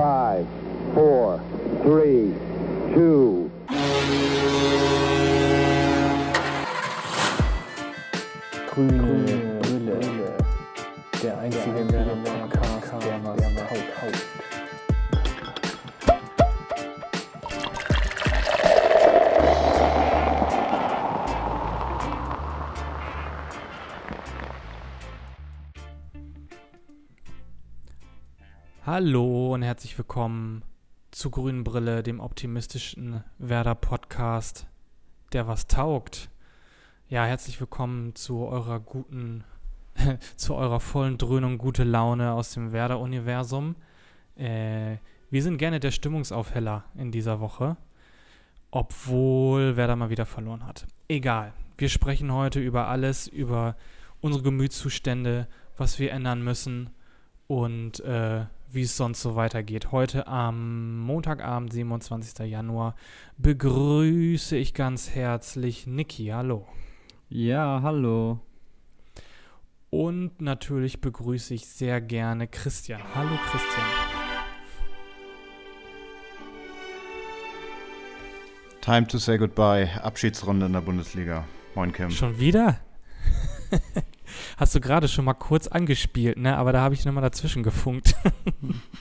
Five, four, three, two. Grüne Brille. Der einzige Werder-Podcast, der was taugt. Hallo und herzlich willkommen zu Grünen Brille, dem optimistischen Werder-Podcast, der was taugt. Ja, herzlich willkommen zu eurer guten, zu eurer vollen Dröhnung gute Laune aus dem Werder-Universum. Äh, wir sind gerne der Stimmungsaufheller in dieser Woche, obwohl Werder mal wieder verloren hat. Egal, wir sprechen heute über alles, über unsere Gemütszustände, was wir ändern müssen und äh, wie es sonst so weitergeht. Heute am Montagabend, 27. Januar, begrüße ich ganz herzlich Niki. Hallo. Ja, hallo. Und natürlich begrüße ich sehr gerne Christian. Hallo Christian. Time to say goodbye. Abschiedsrunde in der Bundesliga. Moin Kim. Schon wieder? Hast du gerade schon mal kurz angespielt, ne? Aber da habe ich nochmal dazwischen gefunkt.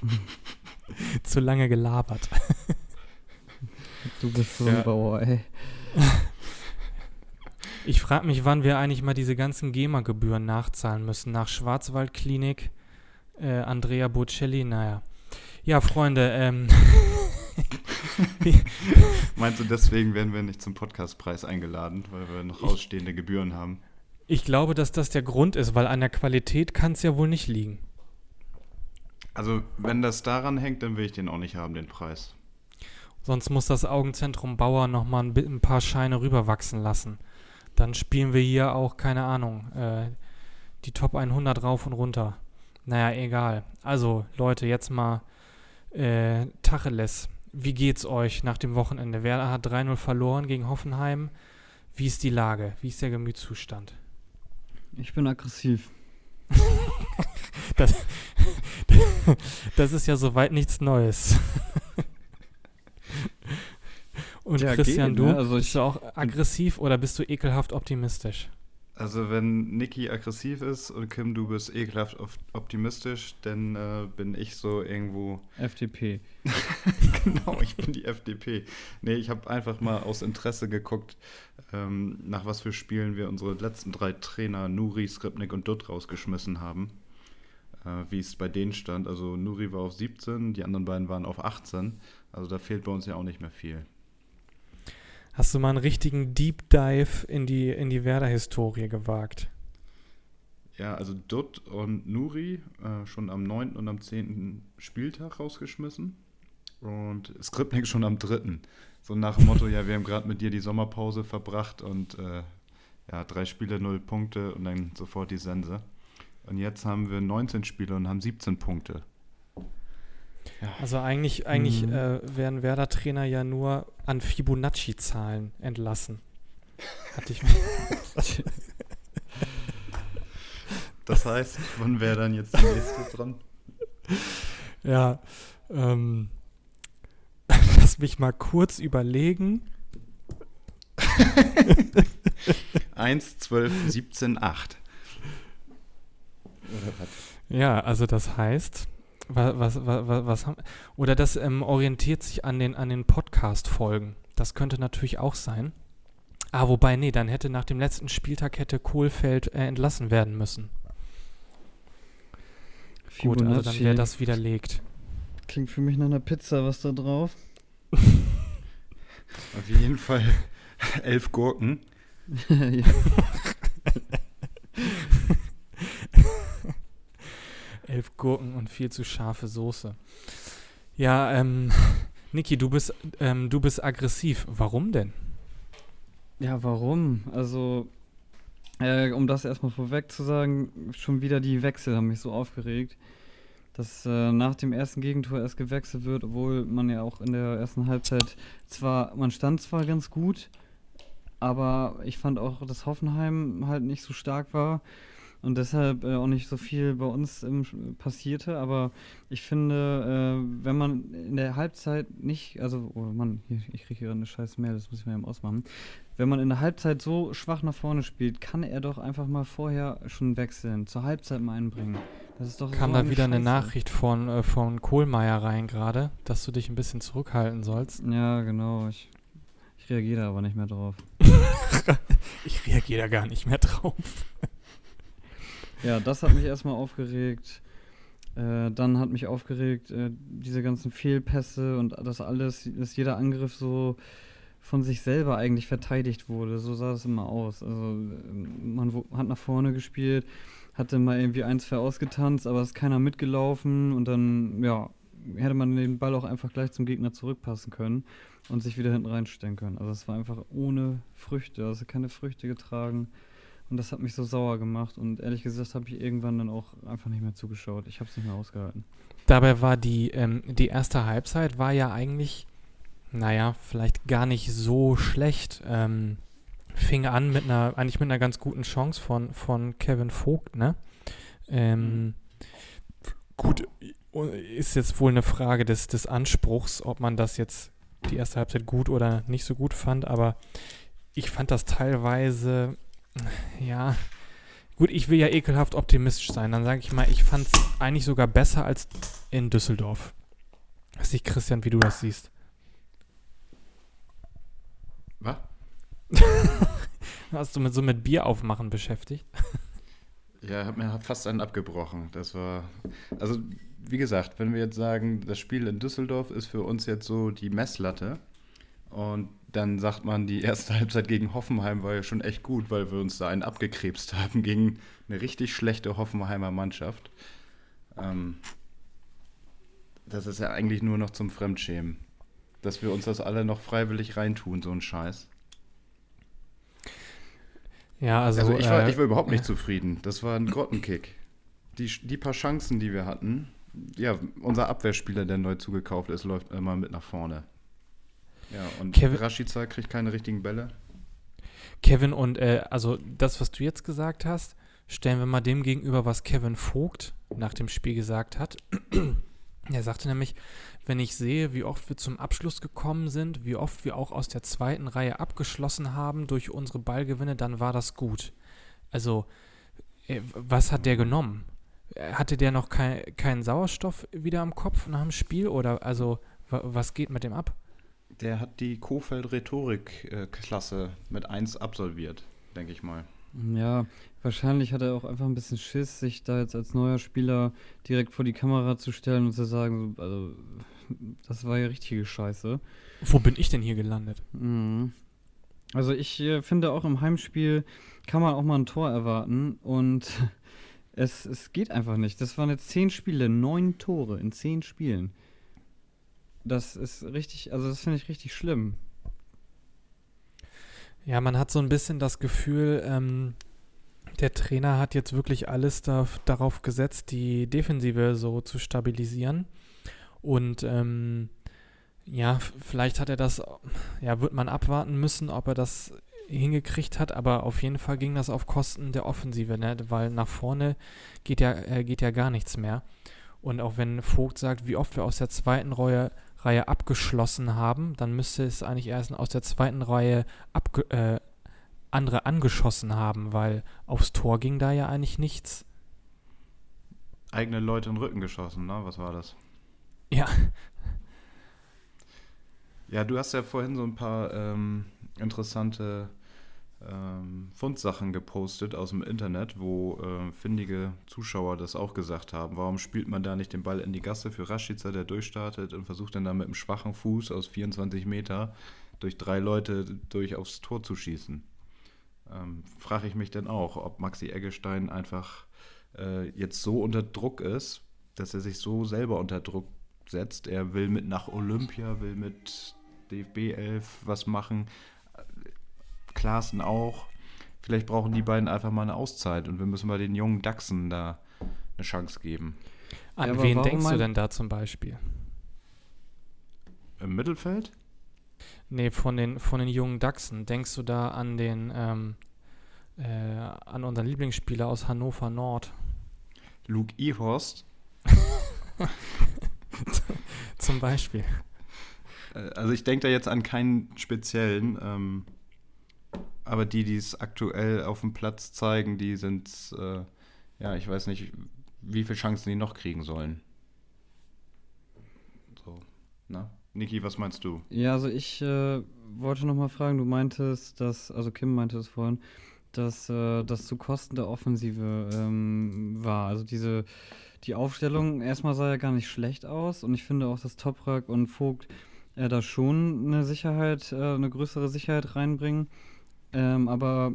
Zu lange gelabert. Du bist so Ja. ein Bauer, ey. Ich frage mich, wann wir eigentlich mal diese ganzen GEMA-Gebühren nachzahlen müssen. Nach Schwarzwaldklinik, äh, Andrea Bocelli, naja. Ja, Freunde, ähm, Meinst du, deswegen werden wir nicht zum Podcastpreis eingeladen, weil wir noch Ich- ausstehende Gebühren haben? Ich glaube, dass das der Grund ist, weil an der Qualität kann es ja wohl nicht liegen. Also, wenn das daran hängt, dann will ich den auch nicht haben, den Preis. Sonst muss das Augenzentrum Bauer nochmal ein, ein paar Scheine rüberwachsen lassen. Dann spielen wir hier auch, keine Ahnung, äh, die Top 100 rauf und runter. Naja, egal. Also, Leute, jetzt mal äh, Tacheles. Wie geht's euch nach dem Wochenende? Werder hat 3-0 verloren gegen Hoffenheim. Wie ist die Lage? Wie ist der Gemütszustand? Ich bin aggressiv. Das, das ist ja soweit nichts Neues. Und Ja, Christian, geht, du, ne? Also bist du auch aggressiv oder bist du ekelhaft optimistisch? Also, wenn Niki aggressiv ist und Kim, du bist ekelhaft op- optimistisch, dann äh, bin ich so irgendwo. FDP. genau, ich bin die FDP. Nee, ich habe einfach mal aus Interesse geguckt, ähm, nach was für Spielen wir unsere letzten drei Trainer, Nuri, Skripnik und Dutt, rausgeschmissen haben. Äh, wie es bei denen stand. Also, Nuri war auf 17, die anderen beiden waren auf 18. Also, da fehlt bei uns ja auch nicht mehr viel. Hast du mal einen richtigen Deep Dive in die, in die Werder-Historie gewagt? Ja, also Dutt und Nuri äh, schon am 9. und am 10. Spieltag rausgeschmissen. Und Skripnik schon am 3. So nach dem Motto, ja, wir haben gerade mit dir die Sommerpause verbracht und äh, ja, drei Spiele, null Punkte und dann sofort die Sense. Und jetzt haben wir 19 Spiele und haben 17 Punkte. Also eigentlich, eigentlich Mhm. äh, werden Werder-Trainer ja nur an Fibonacci-Zahlen entlassen. Hatte ich Das heißt, wann wäre dann jetzt die nächste dran? Ja, ähm, lass mich mal kurz überlegen. 1, 12, 17, 8. Ja, also das heißt, was, was, was, was haben, oder das ähm, orientiert sich an den, an den Podcast-Folgen. Das könnte natürlich auch sein. Ah, wobei, nee, dann hätte nach dem letzten Spieltag hätte Kohlfeld äh, entlassen werden müssen. Gut, also dann Fibonacci. wäre das widerlegt. Klingt für mich nach einer Pizza, was da drauf? Auf jeden Fall elf Gurken. ja. Elf Gurken und viel zu scharfe Soße. Ja, ähm, Niki, du bist, ähm, du bist aggressiv. Warum denn? ja, warum? Also, äh, um das erstmal vorweg zu sagen, schon wieder die Wechsel haben mich so aufgeregt, dass äh, nach dem ersten Gegentor erst gewechselt wird, obwohl man ja auch in der ersten Halbzeit zwar, man stand zwar ganz gut, aber ich fand auch, dass Hoffenheim halt nicht so stark war. Und deshalb äh, auch nicht so viel bei uns ähm, passierte. Aber ich finde, äh, wenn man in der Halbzeit nicht, also, oh Mann, hier, ich kriege hier eine scheiß Mail, das muss ich mir eben ausmachen. Wenn man in der Halbzeit so schwach nach vorne spielt, kann er doch einfach mal vorher schon wechseln, zur Halbzeit mal einbringen. Das ist doch Kam so da wieder eine Scheiße. Nachricht von, äh, von Kohlmeier rein gerade, dass du dich ein bisschen zurückhalten sollst. Ja, genau. Ich, ich reagiere da aber nicht mehr drauf. Ich reagiere da gar nicht mehr drauf. Ja, das hat mich erstmal aufgeregt. Äh, dann hat mich aufgeregt, äh, diese ganzen Fehlpässe und das alles, dass jeder Angriff so von sich selber eigentlich verteidigt wurde. So sah es immer aus. Also ähm, man hat nach vorne gespielt, hatte mal irgendwie ein, zwei ausgetanzt, aber ist keiner mitgelaufen und dann, ja, hätte man den Ball auch einfach gleich zum Gegner zurückpassen können und sich wieder hinten reinstellen können. Also es war einfach ohne Früchte, also keine Früchte getragen. Und das hat mich so sauer gemacht. Und ehrlich gesagt habe ich irgendwann dann auch einfach nicht mehr zugeschaut. Ich habe es nicht mehr ausgehalten. Dabei war die, ähm, die erste Halbzeit war ja eigentlich, naja, vielleicht gar nicht so schlecht. Ähm, fing an mit einer, eigentlich mit einer ganz guten Chance von, von Kevin Vogt, ne? Ähm, gut, ist jetzt wohl eine Frage des, des Anspruchs, ob man das jetzt die erste Halbzeit gut oder nicht so gut fand, aber ich fand das teilweise, ja, gut, ich will ja ekelhaft optimistisch sein, dann sage ich mal, ich fand es eigentlich sogar besser als in Düsseldorf. Weiß nicht, Christian, wie du das siehst. Was? Hast du mit so mit Bier aufmachen beschäftigt? Ja, hat mir fast einen abgebrochen. Das war. Also, wie gesagt, wenn wir jetzt sagen, das Spiel in Düsseldorf ist für uns jetzt so die Messlatte. Und dann sagt man, die erste Halbzeit gegen Hoffenheim war ja schon echt gut, weil wir uns da einen abgekrebst haben gegen eine richtig schlechte Hoffenheimer Mannschaft. Ähm, das ist ja eigentlich nur noch zum Fremdschämen. Dass wir uns das alle noch freiwillig reintun, so ein Scheiß. Ja, also, Also, ich, war, äh, ich war überhaupt nicht zufrieden. Das war ein Grottenkick. Die, die paar Chancen, die wir hatten, ja, unser Abwehrspieler, der neu zugekauft ist, läuft immer mit nach vorne. Ja, und Kevin- Rashica kriegt keine richtigen Bälle. Kevin und äh, also das, was du jetzt gesagt hast, stellen wir mal dem gegenüber, was Kevin Vogt nach dem Spiel gesagt hat. er sagte nämlich, wenn ich sehe, wie oft wir zum Abschluss gekommen sind, wie oft wir auch aus der zweiten Reihe abgeschlossen haben durch unsere Ballgewinne, dann war das gut. Also, äh, was hat der genommen? Hatte der noch kein, keinen Sauerstoff wieder am Kopf nach dem Spiel? Oder also, wa- was geht mit dem ab? Der hat die Kofeld-Rhetorik-Klasse mit 1 absolviert, denke ich mal. Ja, wahrscheinlich hat er auch einfach ein bisschen Schiss, sich da jetzt als neuer Spieler direkt vor die Kamera zu stellen und zu sagen, so, also, das war ja richtige Scheiße. Wo bin ich denn hier gelandet? Mhm. Also ich äh, finde auch im Heimspiel kann man auch mal ein Tor erwarten und es, es geht einfach nicht. Das waren jetzt zehn Spiele, neun Tore in zehn Spielen. Das ist richtig, also das finde ich richtig schlimm. Ja, man hat so ein bisschen das Gefühl, ähm, der Trainer hat jetzt wirklich alles da, darauf gesetzt, die Defensive so zu stabilisieren. Und ähm, ja, vielleicht hat er das, ja, wird man abwarten müssen, ob er das hingekriegt hat, aber auf jeden Fall ging das auf Kosten der Offensive, ne? weil nach vorne geht ja, äh, geht ja gar nichts mehr. Und auch wenn Vogt sagt, wie oft wir aus der zweiten Reihe, Reihe abgeschlossen haben, dann müsste es eigentlich erst aus der zweiten Reihe äh, andere angeschossen haben, weil aufs Tor ging da ja eigentlich nichts. Eigene Leute in den Rücken geschossen, ne? Was war das? Ja. Ja, du hast ja vorhin so ein paar ähm, interessante ähm, Fundsachen gepostet aus dem Internet, wo äh, findige Zuschauer das auch gesagt haben. Warum spielt man da nicht den Ball in die Gasse für Rashica, der durchstartet und versucht dann da mit einem schwachen Fuß aus 24 Meter durch drei Leute durch aufs Tor zu schießen? Ähm, Frage ich mich dann auch, ob Maxi Eggestein einfach äh, jetzt so unter Druck ist, dass er sich so selber unter Druck setzt. Er will mit nach Olympia, will mit DFB 11 was machen. Klaassen auch. Vielleicht brauchen die beiden einfach mal eine Auszeit und wir müssen bei den jungen Dachsen da eine Chance geben. An Ja, wen denkst du denn da zum Beispiel? Im Mittelfeld? Nee, von den, von den jungen Dachsen. Denkst du da an den, ähm, äh, an unseren Lieblingsspieler aus Hannover Nord. Luke Ehorst. Zum Beispiel. Äh, Also ich denke da jetzt an keinen speziellen, ähm, aber die, die es aktuell auf dem Platz zeigen, die sind, äh, ja, ich weiß nicht, wie viele Chancen die noch kriegen sollen. So, na? Niki, was meinst du? Ja, also ich äh, wollte noch mal fragen, du meintest, dass, also Kim meinte es vorhin, dass äh, das zu Kosten der Offensive ähm, war. Also diese, die Aufstellung, erstmal sah ja gar nicht schlecht aus und ich finde auch, dass Toprak und Vogt äh, da schon eine Sicherheit, äh, eine größere Sicherheit reinbringen. Ähm, aber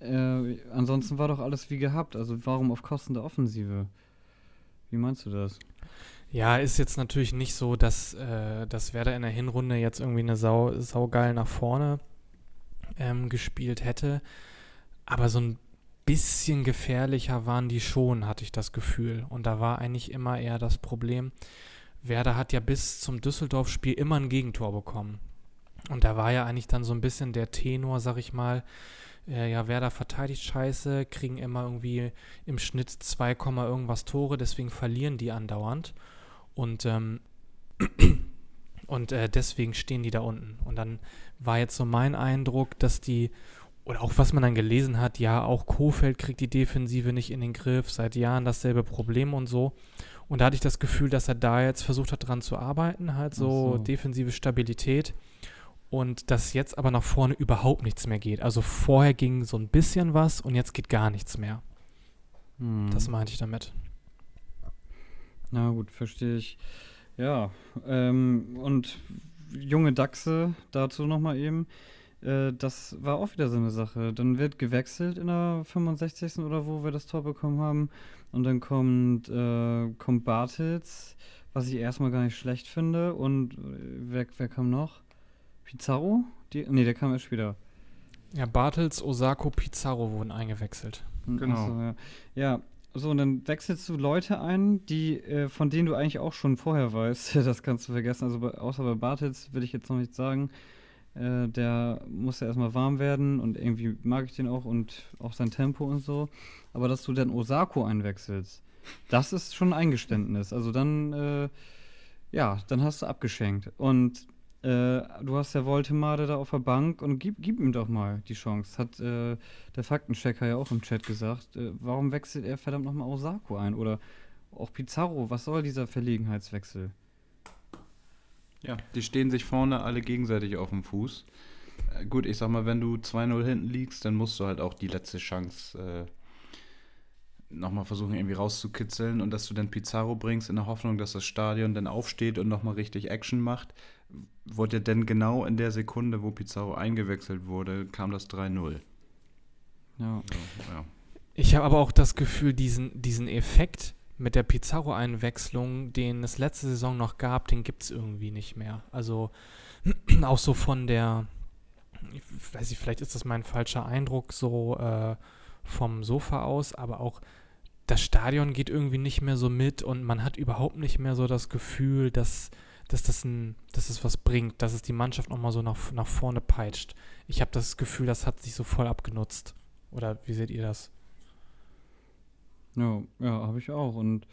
äh, ansonsten war doch alles wie gehabt. Also warum auf Kosten der Offensive? Wie meinst du das? Ja, ist jetzt natürlich nicht so, dass, äh, dass Werder in der Hinrunde jetzt irgendwie eine Sau, saugeil nach vorne ähm, gespielt hätte. Aber so ein bisschen gefährlicher waren die schon, hatte ich das Gefühl. Und da war eigentlich immer eher das Problem, Werder hat ja bis zum Düsseldorf-Spiel immer ein Gegentor bekommen. Und da war ja eigentlich dann so ein bisschen der Tenor, sag ich mal, äh, ja, Werder verteidigt scheiße, kriegen immer irgendwie im Schnitt 2, irgendwas Tore, deswegen verlieren die andauernd. Und, ähm, und äh, deswegen stehen die da unten. Und dann war jetzt so mein Eindruck, dass die, oder auch was man dann gelesen hat, ja, auch Kofeld kriegt die Defensive nicht in den Griff, seit Jahren dasselbe Problem und so. Und da hatte ich das Gefühl, dass er da jetzt versucht hat, dran zu arbeiten, halt so, so. defensive Stabilität. Und dass jetzt aber nach vorne überhaupt nichts mehr geht. Also vorher ging so ein bisschen was und jetzt geht gar nichts mehr. Hm. Das meinte ich damit. Na gut, verstehe ich. Ja, ähm, und junge Dachse, dazu nochmal eben. Äh, das war auch wieder so eine Sache. Dann wird gewechselt in der 65. oder wo wir das Tor bekommen haben. Und dann kommt, äh, kommt Bartels, was ich erstmal gar nicht schlecht finde. Und äh, wer, wer kam noch? Pizarro? Die, nee, der kam erst später. Ja, Bartels, Osako, Pizarro wurden eingewechselt. Genau. Ach so, ja. ja, so, und dann wechselst du Leute ein, die, äh, von denen du eigentlich auch schon vorher weißt. Das kannst du vergessen. Also bei, außer bei Bartels will ich jetzt noch nicht sagen. Äh, der muss ja erstmal warm werden und irgendwie mag ich den auch und auch sein Tempo und so. Aber dass du dann Osako einwechselst, das ist schon ein Eingeständnis. Also dann, äh, ja, dann hast du abgeschenkt. Und äh, du hast ja Voltemade da auf der Bank und gib, gib ihm doch mal die Chance. Hat äh, der Faktenchecker ja auch im Chat gesagt. Äh, warum wechselt er verdammt nochmal Osako ein? Oder auch Pizarro, was soll dieser Verlegenheitswechsel? Ja, die stehen sich vorne alle gegenseitig auf dem Fuß. Äh, gut, ich sag mal, wenn du 2-0 hinten liegst, dann musst du halt auch die letzte Chance äh, nochmal versuchen, irgendwie rauszukitzeln und dass du dann Pizarro bringst in der Hoffnung, dass das Stadion dann aufsteht und nochmal richtig Action macht. Wurde denn genau in der Sekunde, wo Pizarro eingewechselt wurde, kam das 3-0. Ja. So, ja. Ich habe aber auch das Gefühl, diesen, diesen Effekt mit der Pizarro-Einwechslung, den es letzte Saison noch gab, den gibt es irgendwie nicht mehr. Also auch so von der, ich weiß nicht, vielleicht ist das mein falscher Eindruck, so äh, vom Sofa aus, aber auch das Stadion geht irgendwie nicht mehr so mit und man hat überhaupt nicht mehr so das Gefühl, dass, dass, das, ein, dass es was bringt, dass es die Mannschaft nochmal so nach, nach vorne peitscht. Ich habe das Gefühl, das hat sich so voll abgenutzt. Oder wie seht ihr das? Ja, ja, habe ich auch. Und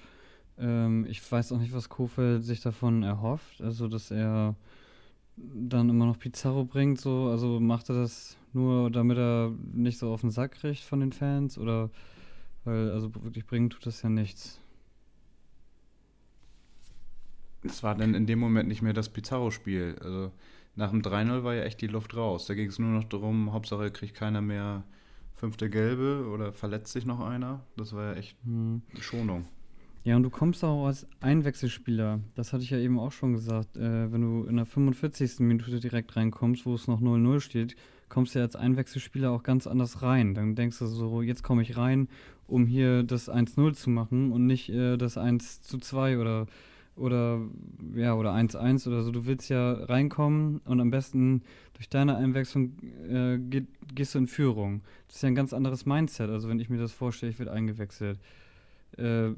ähm, ich weiß auch nicht, was Kofeld sich davon erhofft. Also, dass er dann immer noch Pizarro bringt, so. Also macht er das nur, damit er nicht so auf den Sack kriegt von den Fans? Oder weil, also wirklich bringen tut das ja nichts. Es war dann in dem Moment nicht mehr das Pizarro-Spiel. Also nach dem 3-0 war ja echt die Luft raus. Da ging es nur noch darum, Hauptsache kriegt keiner mehr fünfte Gelbe oder verletzt sich noch einer. Das war ja echt Hm. Schonung. Ja, und du kommst auch als Einwechselspieler. Das hatte ich ja eben auch schon gesagt. Äh, wenn du in der 45. Minute direkt reinkommst, wo es noch 0-0 steht, kommst du ja als Einwechselspieler auch ganz anders rein. Dann denkst du so, jetzt komme ich rein, um hier das 1-0 zu machen und nicht äh, das 1-2 oder oder ja oder 1-1 oder so. Du willst ja reinkommen und am besten durch deine Einwechslung äh, geht, gehst du in Führung. Das ist ja ein ganz anderes Mindset. Also wenn ich mir das vorstelle, ich werde eingewechselt. Äh,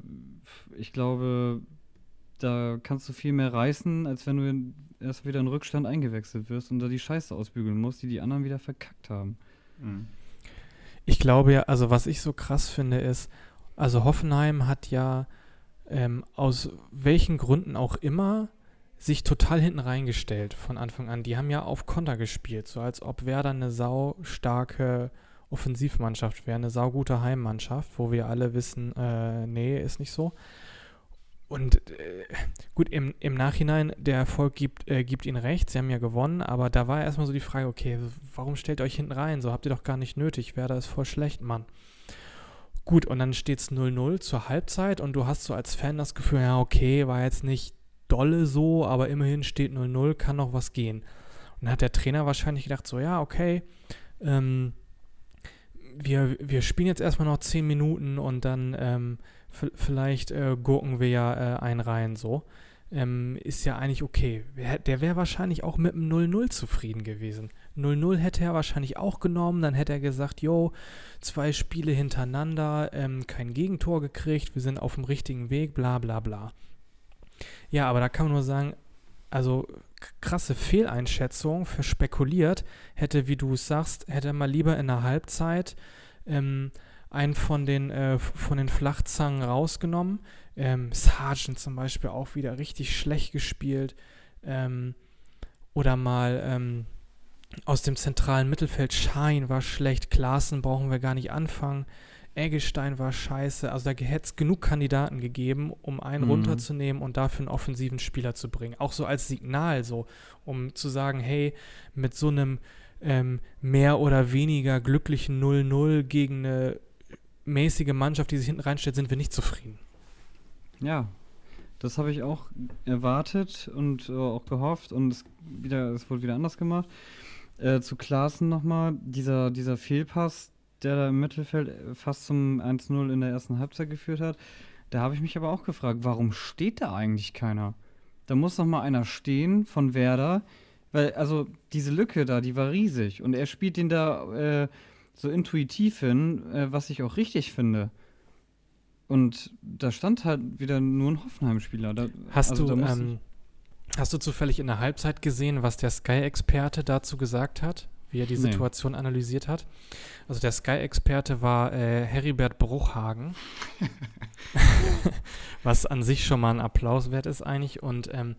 ich glaube, da kannst du viel mehr reißen, als wenn du erst wieder in Rückstand eingewechselt wirst und da die Scheiße ausbügeln musst, die die anderen wieder verkackt haben. Mhm. Ich glaube ja, also was ich so krass finde ist, also Hoffenheim hat ja ähm, aus welchen Gründen auch immer sich total hinten reingestellt von Anfang an. Die haben ja auf Konter gespielt, so als ob Werder eine saustarke Offensivmannschaft wäre, eine saugute Heimmannschaft, wo wir alle wissen, äh, nee, ist nicht so. Und äh, gut, im, im Nachhinein, der Erfolg gibt, äh, gibt ihnen recht, sie haben ja gewonnen, aber da war erstmal so die Frage, okay, warum stellt ihr euch hinten rein? So habt ihr doch gar nicht nötig, Werder ist voll schlecht, Mann. Gut, und dann steht es 0-0 zur Halbzeit und du hast so als Fan das Gefühl, ja, okay, war jetzt nicht dolle so, aber immerhin steht 0-0, kann noch was gehen. Und dann hat der Trainer wahrscheinlich gedacht, so, ja, okay, ähm, wir, wir spielen jetzt erstmal noch 10 Minuten und dann ähm, vielleicht äh, gurken wir ja äh, einen rein so. Ähm, ist ja eigentlich okay. Der wäre wahrscheinlich auch mit einem 0-0 zufrieden gewesen. 0-0 hätte er wahrscheinlich auch genommen, dann hätte er gesagt, yo, zwei Spiele hintereinander, ähm, kein Gegentor gekriegt, wir sind auf dem richtigen Weg, bla bla bla. Ja, aber da kann man nur sagen, also krasse Fehleinschätzung, verspekuliert, hätte, wie du es sagst, hätte mal lieber in der Halbzeit ähm, einen von den, äh, von den Flachzangen rausgenommen. Ähm, Sargent zum Beispiel auch wieder richtig schlecht gespielt. Ähm, oder mal ähm, aus dem zentralen Mittelfeld Schein war schlecht. Klaassen brauchen wir gar nicht anfangen. Eggestein war scheiße. Also da hätte es genug Kandidaten gegeben, um einen mhm. runterzunehmen und dafür einen offensiven Spieler zu bringen. Auch so als Signal, so, um zu sagen, hey, mit so einem ähm, mehr oder weniger glücklichen 0-0 gegen eine mäßige Mannschaft, die sich hinten reinstellt, sind wir nicht zufrieden. Ja, das habe ich auch erwartet und äh, auch gehofft und es, wieder, es wurde wieder anders gemacht. Äh, zu Klaassen nochmal, dieser, dieser Fehlpass, der da im Mittelfeld äh, fast zum 1-0 in der ersten Halbzeit geführt hat, da habe ich mich aber auch gefragt, warum steht da eigentlich keiner? Da muss noch mal einer stehen von Werder, weil, also, diese Lücke da, die war riesig und er spielt den da äh, so intuitiv hin, äh, was ich auch richtig finde. Und da stand halt wieder nur ein Hoffenheim-Spieler. Hast also, du, ähm, Hast du zufällig in der Halbzeit gesehen, was der Sky-Experte dazu gesagt hat, wie er die nee. Situation analysiert hat? Also der Sky-Experte war äh, Heribert Bruchhagen, was an sich schon mal ein Applaus wert ist eigentlich. Und ähm,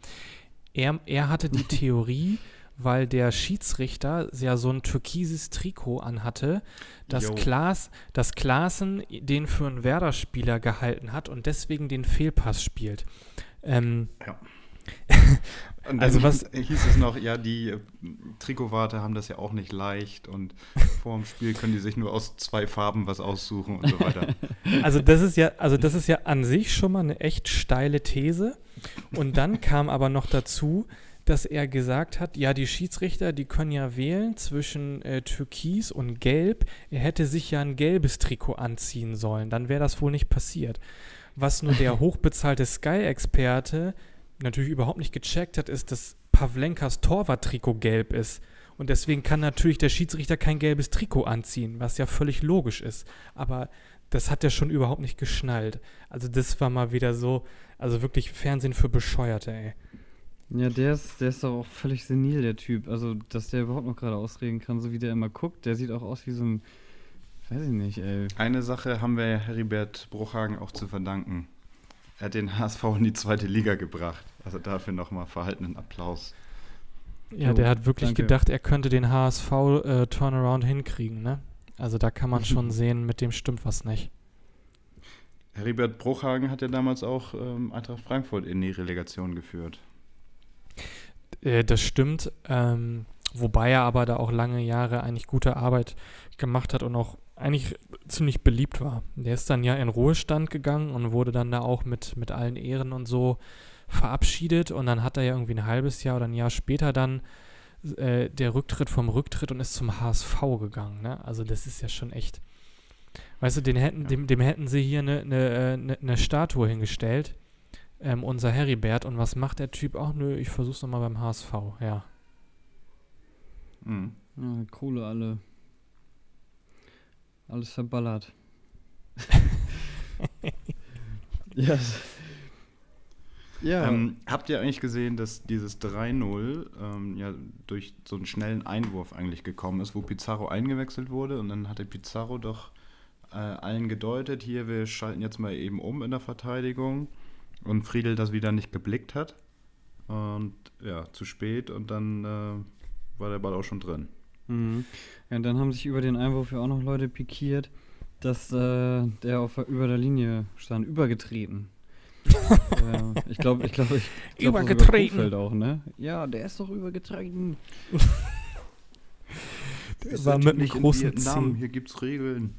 er, er hatte die Theorie, weil der Schiedsrichter ja so ein türkises Trikot anhatte, dass, Klaas, dass Klaassen den für einen Werder-Spieler gehalten hat und deswegen den Fehlpass spielt. Ähm, ja. Und also was hieß es noch, ja, die äh, Trikotwarte haben das ja auch nicht leicht und vor dem Spiel können die sich nur aus zwei Farben was aussuchen und so weiter. Also das ist ja, also das ist ja an sich schon mal eine echt steile These. Und dann kam aber noch dazu, dass er gesagt hat, ja, die Schiedsrichter, die können ja wählen zwischen äh, Türkis und Gelb. Er hätte sich ja ein gelbes Trikot anziehen sollen. Dann wäre das wohl nicht passiert. Was nur der hochbezahlte Sky-Experte natürlich überhaupt nicht gecheckt hat, ist, dass Pavlenkas Torwart-Trikot gelb ist. Und deswegen kann natürlich der Schiedsrichter kein gelbes Trikot anziehen, was ja völlig logisch ist. Aber das hat er schon überhaupt nicht geschnallt. Also das war mal wieder so, also wirklich Fernsehen für Bescheuerte, ey. Ja, der ist, der ist doch auch völlig senil, der Typ. Also, dass der überhaupt noch gerade ausreden kann, so wie der immer guckt, der sieht auch aus wie so ein, weiß ich nicht, ey. Eine Sache haben wir Heribert Bruchhagen auch zu verdanken. Er hat den HSV in die zweite Liga gebracht. Also dafür nochmal verhaltenen Applaus. Ja, der hat wirklich danke. gedacht, er könnte den HSV äh, Turnaround hinkriegen, ne? Also da kann man schon sehen, mit dem stimmt was nicht. Heribert Bruchhagen hat ja damals auch ähm, Eintracht Frankfurt in die Relegation geführt. Äh, das stimmt. Ähm, wobei er aber da auch lange Jahre eigentlich gute Arbeit gemacht hat und auch eigentlich ziemlich beliebt war. Der ist dann ja in Ruhestand gegangen und wurde dann da auch mit, mit allen Ehren und so verabschiedet und dann hat er ja irgendwie ein halbes Jahr oder ein Jahr später dann äh, der Rücktritt vom Rücktritt und ist zum HSV gegangen. Ne? Also das ist ja schon echt. Weißt du, den hätten, ja. dem, dem hätten sie hier eine ne, ne, ne Statue hingestellt, ähm, unser Heribert. Und was macht der Typ? Auch nö, ich versuch's nochmal beim HSV, ja. Mhm. Ja, Kohle alle. Alles verballert. ja. Ja. Ähm, habt ihr eigentlich gesehen, dass dieses 3-0 ähm, ja durch so einen schnellen Einwurf eigentlich gekommen ist, wo Pizarro eingewechselt wurde und dann hatte Pizarro doch äh, allen gedeutet, hier, wir schalten jetzt mal eben um in der Verteidigung und Friedel das wieder nicht geblickt hat und ja, zu spät und dann äh, war der Ball auch schon drin. Mhm. Ja, und dann haben sich über den Einwurf ja auch noch Leute pikiert, dass äh, der auf, über der Linie stand, übergetreten. ja, ich glaube, ich glaube, ich glaub, Übergetreten. Kofeld auch, ne? Ja, der ist doch übergetreten. Der war mit einem großen C. Hier gibt's Regeln.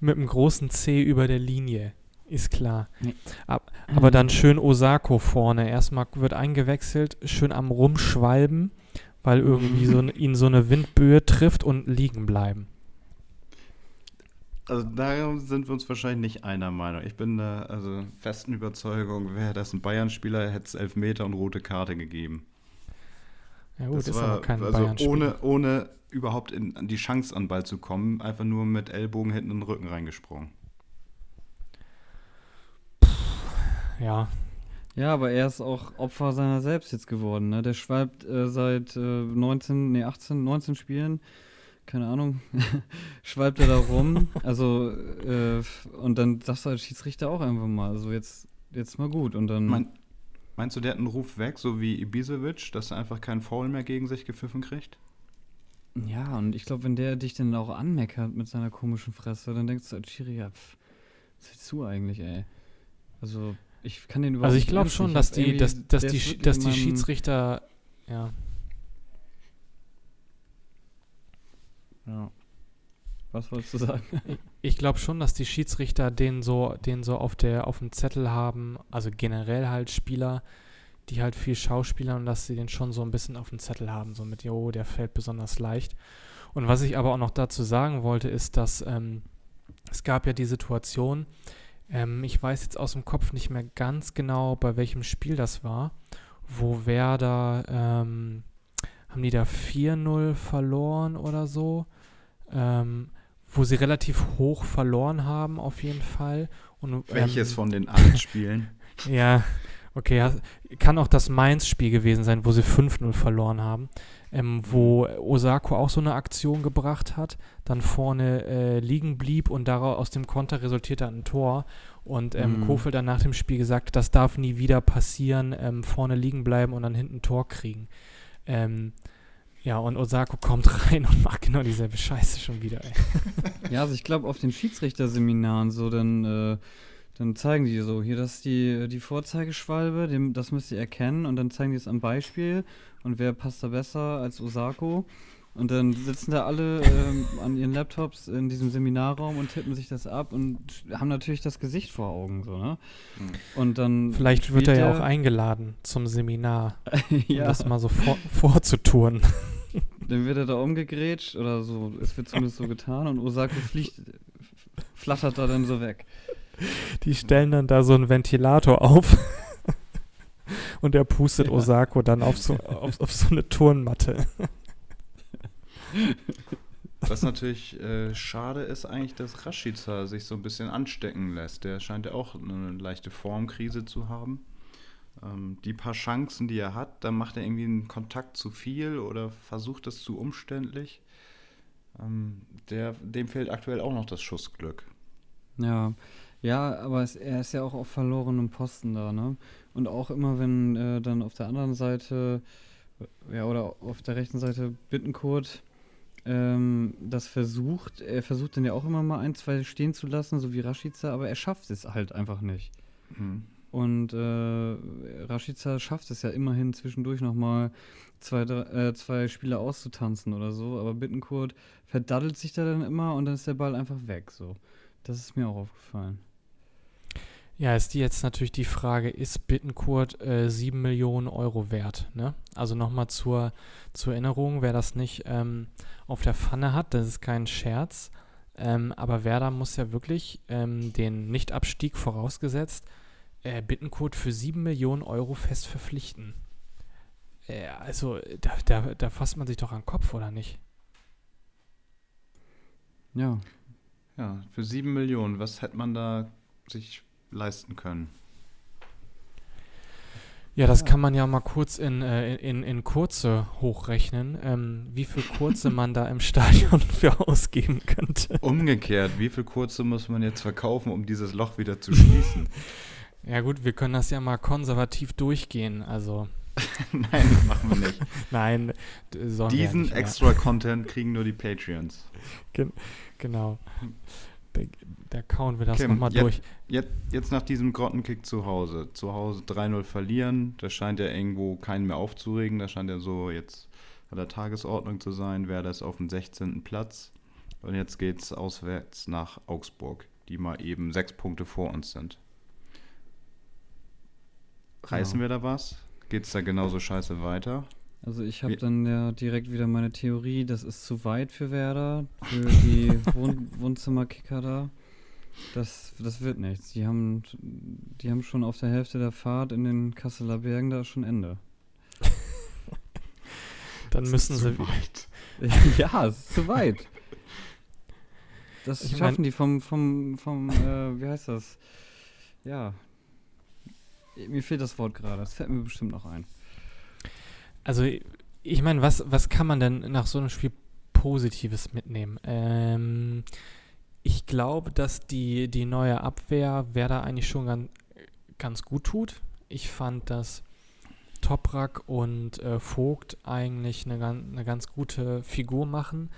Mit einem großen C über der Linie. Ist klar. Nee. Ab, aber dann schön Osako vorne. Erstmal wird eingewechselt, schön am Rumschwalben, weil irgendwie so, ihn so eine Windböe trifft und liegen bleiben. Also da sind wir uns wahrscheinlich nicht einer Meinung. Ich bin da also festen Überzeugung, wäre das ein Bayern-Spieler, hätte es Elfmeter und rote Karte gegeben. Ja gut, das ist war aber kein also ohne, ohne überhaupt in, an die Chance an den Ball zu kommen, einfach nur mit Ellbogen hinten in den Rücken reingesprungen. Ja, Ja, aber er ist auch Opfer seiner selbst jetzt geworden, ne? Der schwalbt äh, seit äh, 19, nee, 18, 19 Spielen, keine Ahnung, schwalbt er da rum. also, äh, und dann sagst du als Schiedsrichter auch einfach mal, also jetzt, jetzt mal gut. Und dann. Mein, meinst du, der hat einen Ruf weg, so wie Ibisevic, dass er einfach keinen Foul mehr gegen sich gepfiffen kriegt? Ja, und ich glaube, wenn der dich dann auch anmeckert mit seiner komischen Fresse, dann denkst du als Schiri, ja, pff, was willst du eigentlich, ey? Also, ich kann den überhaupt also ich glaube schon, dass die, dass, dass die, dass die Schiedsrichter, ja, Ja. Was wolltest du sagen? Ich glaube schon, dass die Schiedsrichter den so, den so auf der, auf dem Zettel haben, also generell halt Spieler, die halt viel Schauspieler und dass sie den schon so ein bisschen auf dem Zettel haben, so mit, jo, der fällt besonders leicht. Und was ich aber auch noch dazu sagen wollte, ist, dass ähm, es gab ja die Situation, ähm, ich weiß jetzt aus dem Kopf nicht mehr ganz genau, bei welchem Spiel das war, wo Werder, ähm, haben die da 4-0 verloren oder so? Ähm, wo sie relativ hoch verloren haben, auf jeden Fall. Und, Welches ähm, von den acht Spielen? Ja, okay. Kann auch das Mainz-Spiel gewesen sein, wo sie 5-0 verloren haben. Ähm, wo Osako auch so eine Aktion gebracht hat, dann vorne äh, liegen blieb und daraus aus dem Konter resultierte ein Tor. Und ähm, Mhm. Kofeld dann nach dem Spiel gesagt, das darf nie wieder passieren, ähm, vorne liegen bleiben und dann hinten ein Tor kriegen. Ähm, ja, und Osako kommt rein und macht genau dieselbe Scheiße schon wieder. Ey. Ja, also ich glaube, auf den Schiedsrichterseminaren so, dann, äh, dann zeigen die so, hier, das ist die, die Vorzeigeschwalbe, dem, das müsst ihr erkennen und dann zeigen die es am Beispiel und wer passt da besser als Osako. Und dann sitzen da alle ähm, an ihren Laptops in diesem Seminarraum und tippen sich das ab und haben natürlich das Gesicht vor Augen, so, ne? Hm. Und dann. Vielleicht wird er ja auch eingeladen zum Seminar, um ja, das mal so vor, vorzutun. dann wird er da umgegrätscht oder so, es wird zumindest so getan und Osako fliegt, flattert da dann so weg. Die stellen dann da so einen Ventilator auf und er pustet Ja. Osako dann auf so, auf, auf so eine Turnmatte. Was natürlich äh, schade ist eigentlich, dass Rashica sich so ein bisschen anstecken lässt. Der scheint ja auch eine leichte Formkrise zu haben. Ähm, die paar Chancen, die er hat, da macht er irgendwie einen Kontakt zu viel oder versucht das zu umständlich. Ähm, der, dem fehlt aktuell auch noch das Schussglück. Ja, ja, aber es, er ist ja auch auf verlorenem Posten da, ne? Und auch immer, wenn äh, dann auf der anderen Seite, äh, ja, oder auf der rechten Seite Bittenkurt ähm, das versucht, er versucht dann ja auch immer mal ein, zwei stehen zu lassen, so wie Rashica, aber er schafft es halt einfach nicht. Mhm. Und äh, Rashica schafft es ja immerhin zwischendurch nochmal zwei, drei, äh, zwei Spiele auszutanzen oder so, aber Bittenkurt verdaddelt sich da dann immer und dann ist der Ball einfach weg, so. Das ist mir auch aufgefallen. Ja, ist die jetzt natürlich die Frage, ist Bittenkurt äh, 7 Millionen Euro wert? Ne? Also nochmal zur, zur Erinnerung, wer das nicht ähm, auf der Pfanne hat, das ist kein Scherz. Ähm, aber Werder muss ja wirklich ähm, den Nichtabstieg vorausgesetzt äh, Bittenkurt für 7 Millionen Euro fest verpflichten. Äh, also da, da, da fasst man sich doch an den Kopf, oder nicht? Ja, Ja, für sieben Millionen, was hätte man da sich leisten können? Ja, das Ja. kann man ja mal kurz in, äh, in, in Kurze hochrechnen, ähm, wie viel Kurze man da im Stadion für ausgeben könnte. Umgekehrt, wie viel kurze muss man jetzt verkaufen, um dieses Loch wieder zu schließen? Ja gut, wir können das ja mal konservativ durchgehen. Also, Nein, das machen wir nicht. nein, Diesen nicht extra Content kriegen nur die Patreons. Genau. Da, kauen wir das Okay, nochmal jetzt- durch. Jetzt, jetzt nach diesem Grottenkick zu Hause. Zu Hause 3-0 verlieren. Das scheint ja irgendwo keinen mehr aufzuregen. Das scheint ja so jetzt an der Tagesordnung zu sein. Werder ist auf dem 16. Platz. Und jetzt geht's auswärts nach Augsburg, die mal eben sechs Punkte vor uns sind. Reißen Ja. wir da was? Geht's da genauso scheiße weiter? Also ich habe dann ja direkt wieder meine Theorie, das ist zu weit für Werder, für die Wohn Wohnzimmerkicker da. Das, das wird nichts. Die haben, die haben schon auf der Hälfte der Fahrt in den Kasseler Bergen, da ist schon Ende. Dann Das müssen ist sie. zu weit. ja, es ist zu weit. Das Ich schaffen mein- die vom, vom, vom, äh, wie heißt das? Ja. Mir fehlt das Wort gerade, das fällt mir bestimmt noch ein. Also, ich meine, was, was kann man denn nach so einem Spiel Positives mitnehmen? Ähm, ich glaube, dass die, die neue Abwehr Werder eigentlich schon ganz, ganz gut tut. Ich fand, dass Toprak und äh, Vogt eigentlich eine, eine ganz gute Figur machen,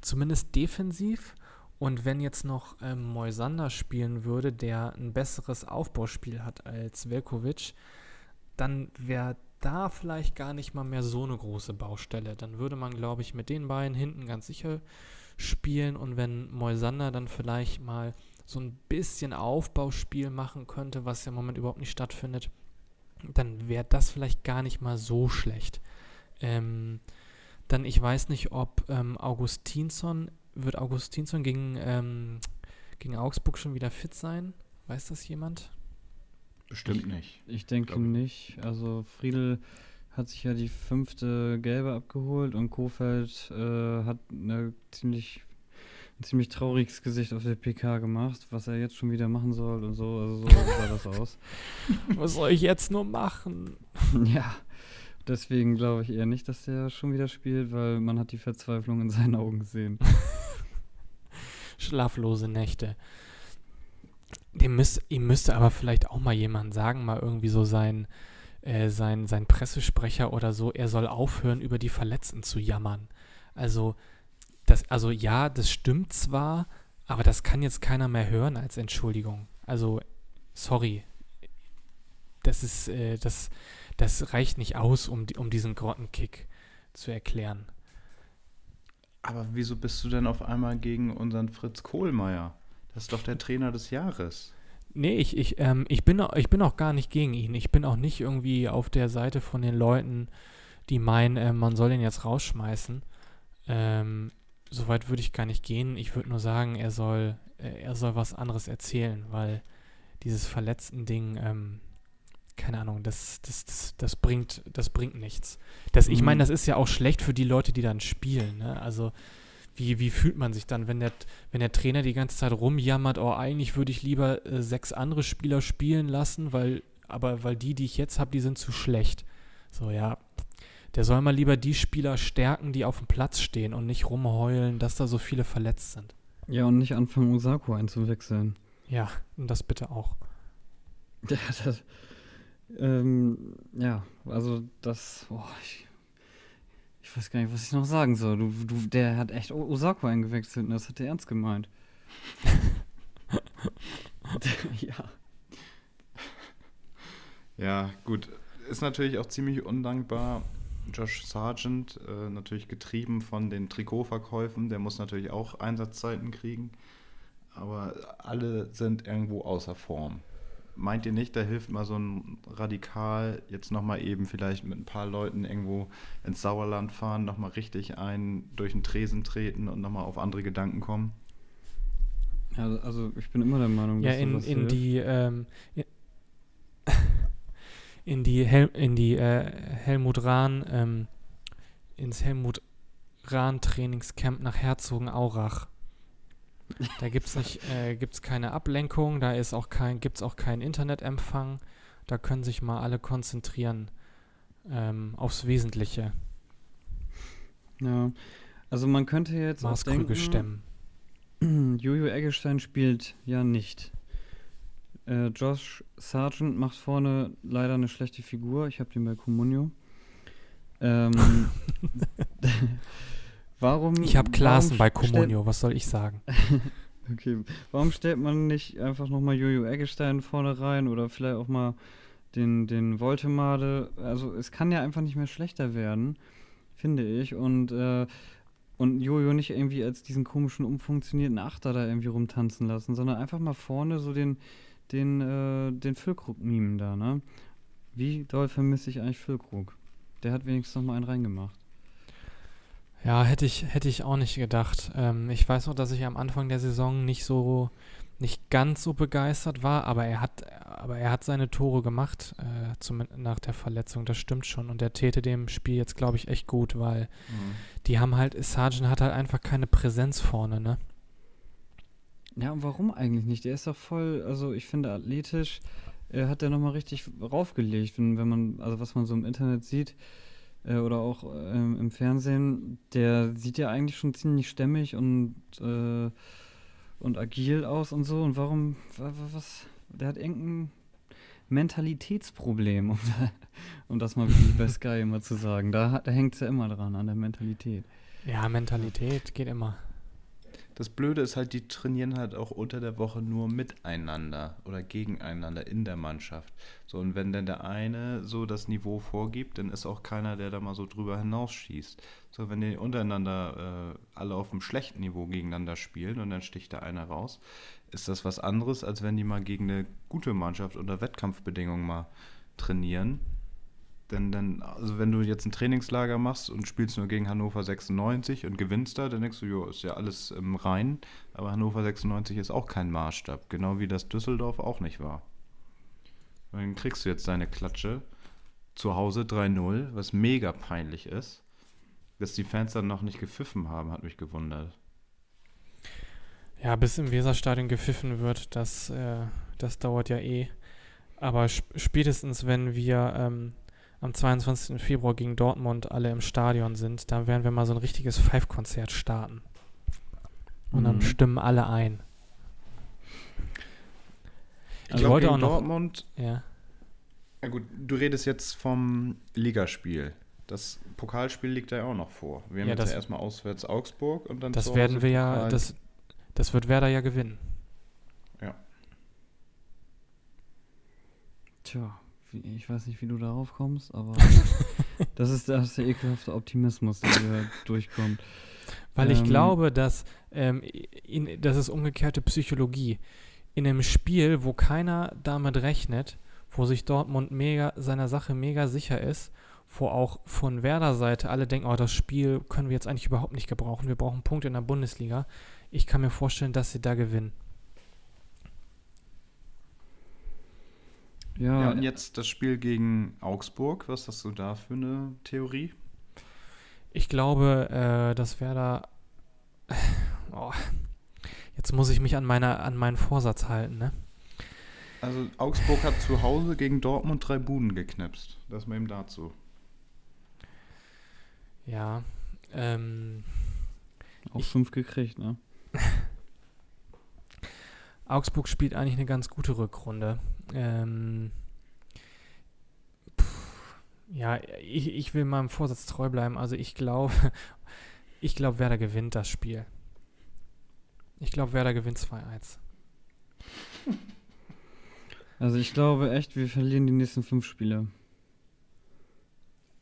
zumindest defensiv. Und wenn jetzt noch ähm, Moisander spielen würde, der ein besseres Aufbauspiel hat als Velkovic, dann wäre da vielleicht gar nicht mal mehr so eine große Baustelle. Dann würde man, glaube ich, mit den beiden hinten ganz sicher spielen und wenn Moisander dann vielleicht mal so ein bisschen Aufbauspiel machen könnte, was ja im Moment überhaupt nicht stattfindet, dann wäre das vielleicht gar nicht mal so schlecht. Ähm, dann, ich weiß nicht, ob ähm, Augustinsson, wird Augustinsson gegen, ähm, gegen Augsburg schon wieder fit sein? Weiß das jemand? Bestimmt nicht. Ich denke ich. nicht. Also Friedel hat sich ja die fünfte gelbe abgeholt und Kofeld äh, hat eine ziemlich, ein ziemlich trauriges Gesicht auf der PK gemacht, was er jetzt schon wieder machen soll und so. Also so sah das aus. Was soll ich jetzt nur machen? ja. Deswegen glaube ich eher nicht, dass der schon wieder spielt, weil man hat die Verzweiflung in seinen Augen gesehen. Schlaflose Nächte. Dem müsst, ihm müsste aber vielleicht auch mal jemand sagen, mal irgendwie so sein, äh, sein, sein Pressesprecher oder so, er soll aufhören, über die Verletzten zu jammern. Also, das, also ja, das stimmt zwar, aber das kann jetzt keiner mehr hören als Entschuldigung. Also, sorry. Das ist, äh, das, das reicht nicht aus, um, um diesen Grottenkick zu erklären. Aber wieso bist du denn auf einmal gegen unseren Fritz Kohlmeier? Das ist doch der Trainer des Jahres. Nee, ich, ich, ähm, ich, bin, auch- ich bin auch gar nicht gegen ihn. Ich bin auch nicht irgendwie auf der Seite von den Leuten, die meinen, äh, man soll ihn jetzt rausschmeißen. Ähm, Soweit würde ich gar nicht gehen. Ich würde nur sagen, er soll, äh, er soll was anderes erzählen, weil dieses Verletzten-Ding, ähm, keine Ahnung, das, das, das, das, bringt, das bringt nichts. Das, ich meine, Mhm. das ist ja auch schlecht für die Leute, die dann spielen. Ne? Also, wie, wie fühlt man sich dann, wenn der, wenn der Trainer die ganze Zeit rumjammert, oh, eigentlich würde ich lieber äh, sechs andere Spieler spielen lassen, weil, aber weil die, die ich jetzt habe, die sind zu schlecht. So, ja, der soll mal lieber die Spieler stärken, die auf dem Platz stehen und nicht rumheulen, dass da so viele verletzt sind. Ja, und nicht anfangen, Osako einzuwechseln. Ja, und das bitte auch. Ja, das, ähm, ja, also das, boah, ich, ich weiß gar nicht, was ich noch sagen soll. Du, du, der hat echt Osako eingewechselt und das hat er ernst gemeint. ja. Ja, gut. Ist natürlich auch ziemlich undankbar. Josh Sargent, äh, natürlich getrieben von den Trikotverkäufen, der muss natürlich auch Einsatzzeiten kriegen. Aber alle sind irgendwo außer Form. Meint ihr nicht, da hilft mal so ein Radikal, jetzt nochmal eben vielleicht mit ein paar Leuten irgendwo ins Sauerland fahren, nochmal richtig ein durch den Tresen treten und nochmal auf andere Gedanken kommen? ja. Also ich bin immer der Meinung, Ja, dass in, sowas in hilft. die, ähm, in, in die, Hel in die äh, Helmut Rahn, ähm, ins Helmut Rahn Trainingscamp nach Herzogenaurach. Da gibt's nicht, äh, gibt's keine Ablenkung, da ist auch kein, gibt's auch keinen Internetempfang. Da können sich mal alle konzentrieren ähm, aufs Wesentliche. Ja. Also man könnte jetzt Maßkrüge denken, stemmen. Jojo Eggestein spielt ja nicht. Äh, Josh Sargent macht vorne leider eine schlechte Figur. Ich habe den bei Comunio. Ähm, warum? Ich habe Klaassen bei Comunio, was soll ich sagen? Okay, warum stellt man nicht einfach nochmal Jojo Eggestein vorne rein oder vielleicht auch mal den, den Voltemade? Also es kann ja einfach nicht mehr schlechter werden, finde ich. Und, äh, und Jojo nicht irgendwie als diesen komischen, umfunktionierten Achter da irgendwie rumtanzen lassen, sondern einfach mal vorne so den, den, äh, den Füllkrug mimen da, ne? Wie doll vermisse ich eigentlich Füllkrug? Der hat wenigstens noch mal einen reingemacht. Ja, hätte ich, hätte ich auch nicht gedacht. Ähm, ich weiß noch, dass ich am Anfang der Saison nicht so, nicht ganz so begeistert war, aber er hat, aber er hat seine Tore gemacht, äh, zum, nach der Verletzung, das stimmt schon. Und der täte dem Spiel jetzt, glaube ich, echt gut, weil die haben halt, Sargent hat halt einfach keine Präsenz vorne, ne? Ja, und warum eigentlich nicht? Der ist doch voll, also ich finde athletisch, äh, hat der nochmal richtig raufgelegt, wenn, wenn man, also was man so im Internet sieht äh, oder auch ähm, im Fernsehen, der sieht ja eigentlich schon ziemlich stämmig und, äh, und agil aus und so. Und warum, wa- wa- was, der hat irgendein Mentalitätsproblem, um, um das mal wirklich bei Sky immer zu sagen. Da, da hängt es ja immer dran, an der Mentalität. Ja, Mentalität geht immer. Das Blöde ist halt, die trainieren halt auch unter der Woche nur miteinander oder gegeneinander in der Mannschaft. So, und wenn dann der eine so das Niveau vorgibt, dann ist auch keiner, der da mal so drüber hinausschießt. So, wenn die untereinander äh, alle auf einem schlechten Niveau gegeneinander spielen und dann sticht der eine raus, ist das was anderes, als wenn die mal gegen eine gute Mannschaft unter Wettkampfbedingungen mal trainieren. Denn dann, also wenn du jetzt ein Trainingslager machst und spielst nur gegen Hannover 96 und gewinnst da, dann denkst du, jo, ist ja alles im Rhein, aber Hannover 96 ist auch kein Maßstab, genau wie das Düsseldorf auch nicht war. Und dann kriegst du jetzt deine Klatsche zu Hause 3-0, was mega peinlich ist. Dass die Fans dann noch nicht gepfiffen haben, hat mich gewundert. Ja, bis im Weserstadion gepfiffen wird, das, äh, das dauert ja eh. Aber sp spätestens, wenn wir ähm, am 22. Februar gegen Dortmund alle im Stadion sind, dann werden wir mal so ein richtiges Five-Konzert starten. Und dann Mhm. stimmen alle ein. Ich glaub, wollte gegen auch noch. Dortmund, Ja. ja gut, du redest jetzt vom Ligaspiel. Das Pokalspiel liegt da ja auch noch vor. Wir haben Ja, jetzt das- ja erstmal auswärts Augsburg und dann Das werden wir ja, Pokal. das, das wird Werder ja gewinnen. Tja, wie, ich weiß nicht, wie du darauf kommst, aber das ist, das ist der ekelhafte Optimismus, der hier durchkommt. Weil ich Ähm, glaube, dass ähm, in, das ist umgekehrte Psychologie. In einem Spiel, wo keiner damit rechnet, wo sich Dortmund mega seiner Sache mega sicher ist, wo auch von Werder Seite alle denken, oh, das Spiel können wir jetzt eigentlich überhaupt nicht gebrauchen. Wir brauchen Punkte in der Bundesliga. Ich kann mir vorstellen, dass sie da gewinnen. Ja, Ja, und jetzt das Spiel gegen Augsburg. Was hast du da für eine Theorie? Ich glaube, äh, dass Werder. Oh, jetzt muss ich mich an, meiner, an meinen Vorsatz halten, ne? Also Augsburg hat zu Hause gegen Dortmund drei Buden geknipst. Das mal eben dazu. Ja. Ähm, auch ich- fünf gekriegt, ne? Augsburg spielt eigentlich eine ganz gute Rückrunde. Ähm, pff, ja, ich, ich will meinem Vorsatz treu bleiben. Also ich glaube, ich glaube, Werder gewinnt das Spiel. Ich glaube, Werder gewinnt 2-1. Also ich glaube echt, wir verlieren die nächsten fünf Spiele.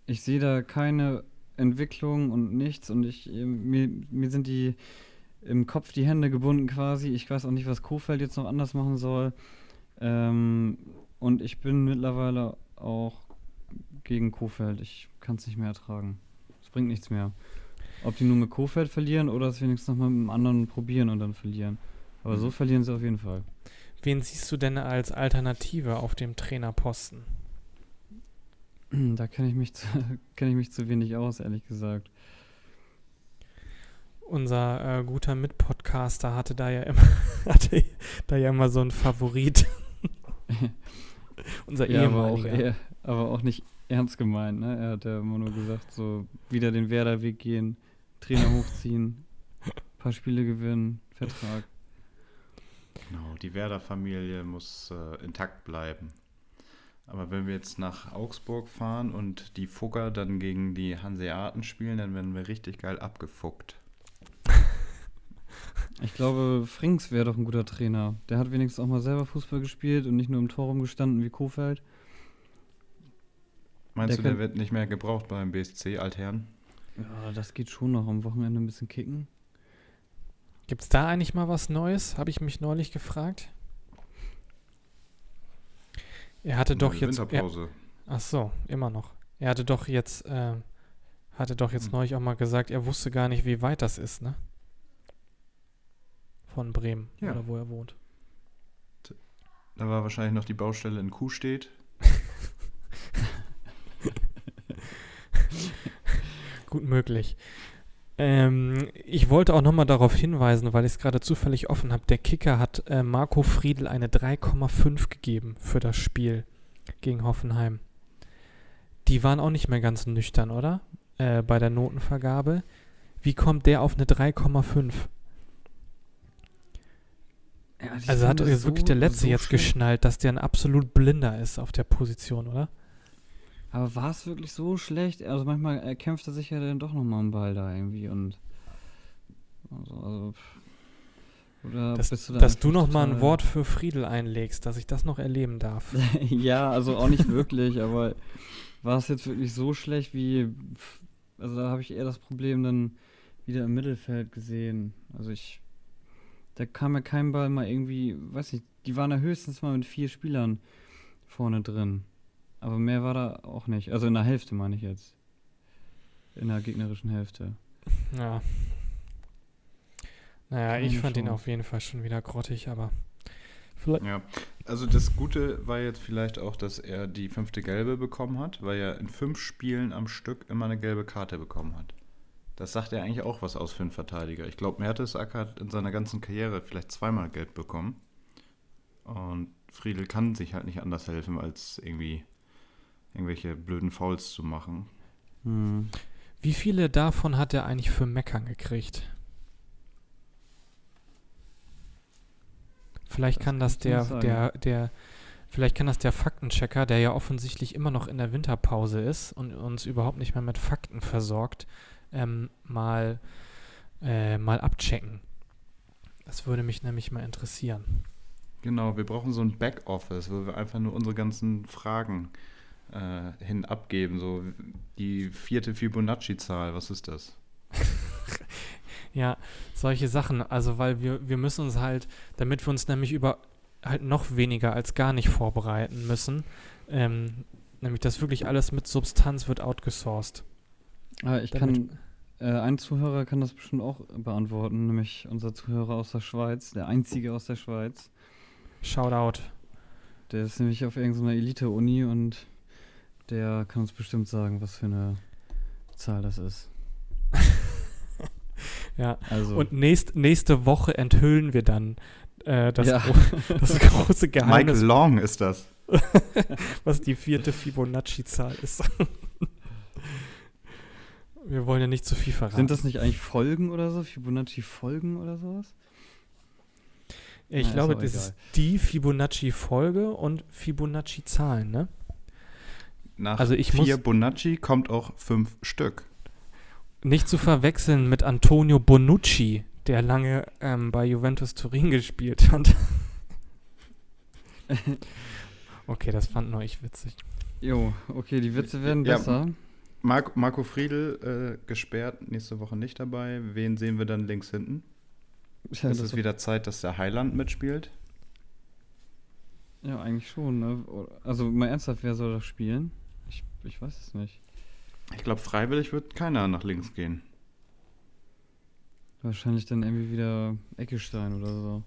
Ich sehe da keine Entwicklung und nichts und ich mir, mir sind die im Kopf die Hände gebunden quasi. Ich weiß auch nicht, was Kofeld jetzt noch anders machen soll. Ähm, und ich bin mittlerweile auch gegen Kofeld. Ich kann es nicht mehr ertragen. Es bringt nichts mehr. Ob die nur mit Kofeld verlieren oder es wenigstens noch mal mit einem anderen probieren und dann verlieren. Aber so verlieren sie auf jeden Fall. Wen siehst du denn als Alternative auf dem Trainerposten? Da kenne ich, mich zu- kenn ich mich zu wenig aus, ehrlich gesagt. Unser äh, guter Mitpodcaster hatte da ja immer, hatte da ja immer so einen Favorit. Unser Ja, aber auch, ehemaliger. eher, aber auch nicht ernst gemeint, ne? Er hat ja immer nur gesagt, so wieder den Werder-Weg gehen, Trainer hochziehen, paar Spiele gewinnen, Vertrag. Genau, die Werder-Familie muss äh, intakt bleiben. Aber wenn wir jetzt nach Augsburg fahren und die Fugger dann gegen die Hanseaten spielen, dann werden wir richtig geil abgefuckt. Ich glaube, Frings wäre doch ein guter Trainer. Der hat wenigstens auch mal selber Fußball gespielt und nicht nur im Tor rumgestanden wie Kofeld. Meinst Der du, der wird nicht mehr gebraucht beim BSC Altherren? Ja, das geht schon noch am Wochenende ein bisschen kicken. Gibt es da eigentlich mal was Neues? Habe ich mich neulich gefragt. Er hatte doch jetzt. Er, Winterpause. ach so, immer noch. Er hatte doch jetzt, äh, hatte doch jetzt Hm. neulich auch mal gesagt, er wusste gar nicht, wie weit das ist, ne? Von Bremen Ja. oder wo er wohnt. Da war wahrscheinlich noch die Baustelle in Kuhstedt. Gut möglich. Ähm, ich wollte auch nochmal darauf hinweisen, weil ich es gerade zufällig offen habe. Der Kicker hat äh, Marco Friedl eine 3,5 gegeben für das Spiel gegen Hoffenheim. Die waren auch nicht mehr ganz nüchtern, oder? Äh, bei der Notenvergabe. Wie kommt der auf eine 3,5? Ja, Also hat das jetzt wirklich der Letzte so jetzt schlecht. geschnallt, dass der ein absolut Blinder ist auf der Position, oder? Aber war es wirklich so schlecht? Also manchmal äh, kämpft er sich ja dann doch nochmal am Ball da irgendwie und. Also, also oder Dass, bist du da dass du einfach noch mal ein Wort für Friedel einlegst, dass ich das noch erleben darf. ja, also auch nicht wirklich, aber war es jetzt wirklich so schlecht wie. Also da habe ich eher das Problem dann wieder im Mittelfeld gesehen. Also ich. Da kam ja kein Ball mal irgendwie, weiß nicht, die waren ja höchstens mal mit vier Spielern vorne drin. Aber mehr war da auch nicht. Also in der Hälfte meine ich jetzt. In der gegnerischen Hälfte. Ja. Naja, ich Keine fand ihn Chance. auf jeden Fall schon wieder grottig, aber vielleicht. Ja, also das Gute war jetzt vielleicht auch, dass er die fünfte Gelbe bekommen hat, weil er in fünf Spielen am Stück immer eine gelbe Karte bekommen hat. Das sagt ja eigentlich auch was aus für einen Verteidiger. Ich glaube, Mertesacker hat in seiner ganzen Karriere vielleicht zweimal gelb bekommen. Und Friedel kann sich halt nicht anders helfen, als irgendwie irgendwelche blöden Fouls zu machen. Hm. Wie viele davon hat er eigentlich für Meckern gekriegt? Vielleicht Das kann das kann der, der, der, vielleicht kann das der Faktenchecker, der ja offensichtlich immer noch in der Winterpause ist und uns überhaupt nicht mehr mit Fakten versorgt, ähm, mal, äh, mal abchecken. Das würde mich nämlich mal interessieren. Genau, wir brauchen so ein Backoffice, wo wir einfach nur unsere ganzen Fragen äh, hin abgeben. So die vierte Fibonacci-Zahl, was ist das? Ja, solche Sachen. Also, weil wir, wir müssen uns halt, damit wir uns nämlich über halt noch weniger als gar nicht vorbereiten müssen, ähm, nämlich das wirklich alles mit Substanz wird outgesourced. Ah, ich Damit- kann, äh, ein Zuhörer kann das bestimmt auch beantworten, nämlich unser Zuhörer aus der Schweiz, der einzige aus der Schweiz. Shoutout. Der ist nämlich auf irgendeiner Elite-Uni und der kann uns bestimmt sagen, was für eine Zahl das ist. Ja. Also, Und nächst, nächste Woche enthüllen wir dann äh, das, Ja. gro das große Geheimnis, Michael Long ist das. was die vierte Fibonacci-Zahl ist. Wir wollen ja nicht zu viel verraten. sind das nicht eigentlich Folgen oder so? Fibonacci-Folgen oder sowas? ich Na, ist glaube, auch das egal. ist die Fibonacci-Folge und Fibonacci-Zahlen, ne? Nach Also ich vier muss- Bonacci kommt auch fünf Stück. Nicht zu verwechseln mit Antonio Bonucci, der lange ähm, bei Juventus Turin gespielt hat. okay, das fand nur ich witzig. Jo, okay, die Witze werden Ja, besser. Marco, Marco Friedl äh, gesperrt, nächste Woche nicht dabei. Wen sehen wir dann links hinten? Ja, ist es wieder Zeit, dass der Heiland mitspielt? ja, eigentlich schon, ne? Also mal ernsthaft, wer soll das spielen? Ich, ich weiß es nicht. Ich glaube, freiwillig wird keiner nach links gehen. Wahrscheinlich dann irgendwie wieder Eckestein oder so.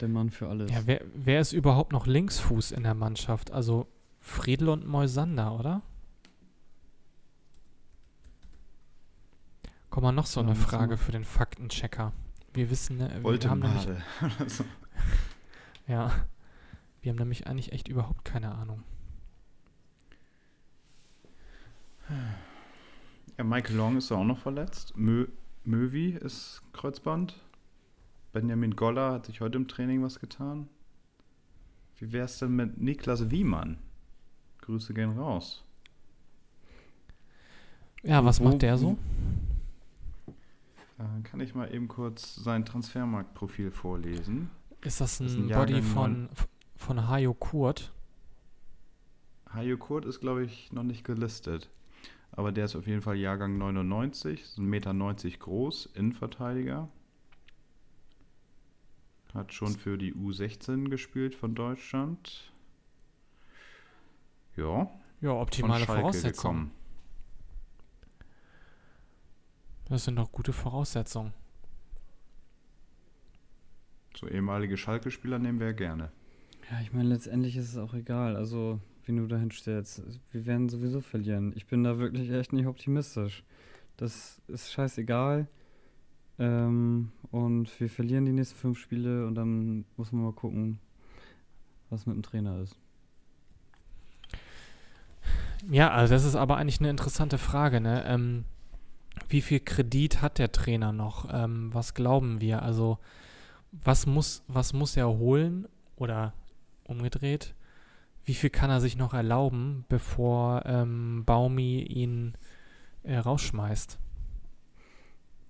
Der Mann für alles. Ja, wer, wer ist überhaupt noch Linksfuß in der Mannschaft? Also Friedl und Moisander, oder? Komm mal noch so eine Frage für den Faktenchecker. Wir wissen, ne, wir haben nämlich, ja, Wir haben nämlich eigentlich echt überhaupt keine Ahnung. Ja, Michael Long ist auch noch verletzt. Mö Möwi ist Kreuzband. Benjamin Goller hat sich heute im Training was getan. Wie wär's denn mit Niklas Wiemann? Grüße gehen raus. Ja, was macht der so? Äh, kann ich mal eben kurz sein Transfermarktprofil vorlesen? Ist das ein, ist ein Body von, von Hajo Kurt? Hajo Kurt ist, glaube ich, noch nicht gelistet. Aber der ist auf jeden Fall Jahrgang 99, ist 1,90 Meter groß, Innenverteidiger. Hat schon für die U16 gespielt von Deutschland. Ja, Ja, optimale Voraussetzungen. gekommen. Das sind doch gute Voraussetzungen. So ehemalige Schalke-Spieler nehmen wir ja gerne. Ja, ich meine, letztendlich ist es auch egal, also wie du dahin stellst. Wir werden sowieso verlieren. Ich bin da wirklich echt nicht optimistisch. Das ist scheißegal. Ähm, und wir verlieren die nächsten fünf Spiele und dann muss man mal gucken, was mit dem Trainer ist. Ja, also das ist aber eigentlich eine interessante Frage, ne? Ähm, wie viel Kredit hat der Trainer noch? Ähm, was glauben wir? Also, was muss, was muss er holen? Oder umgedreht, wie viel kann er sich noch erlauben, bevor ähm, Baumi ihn äh, rausschmeißt?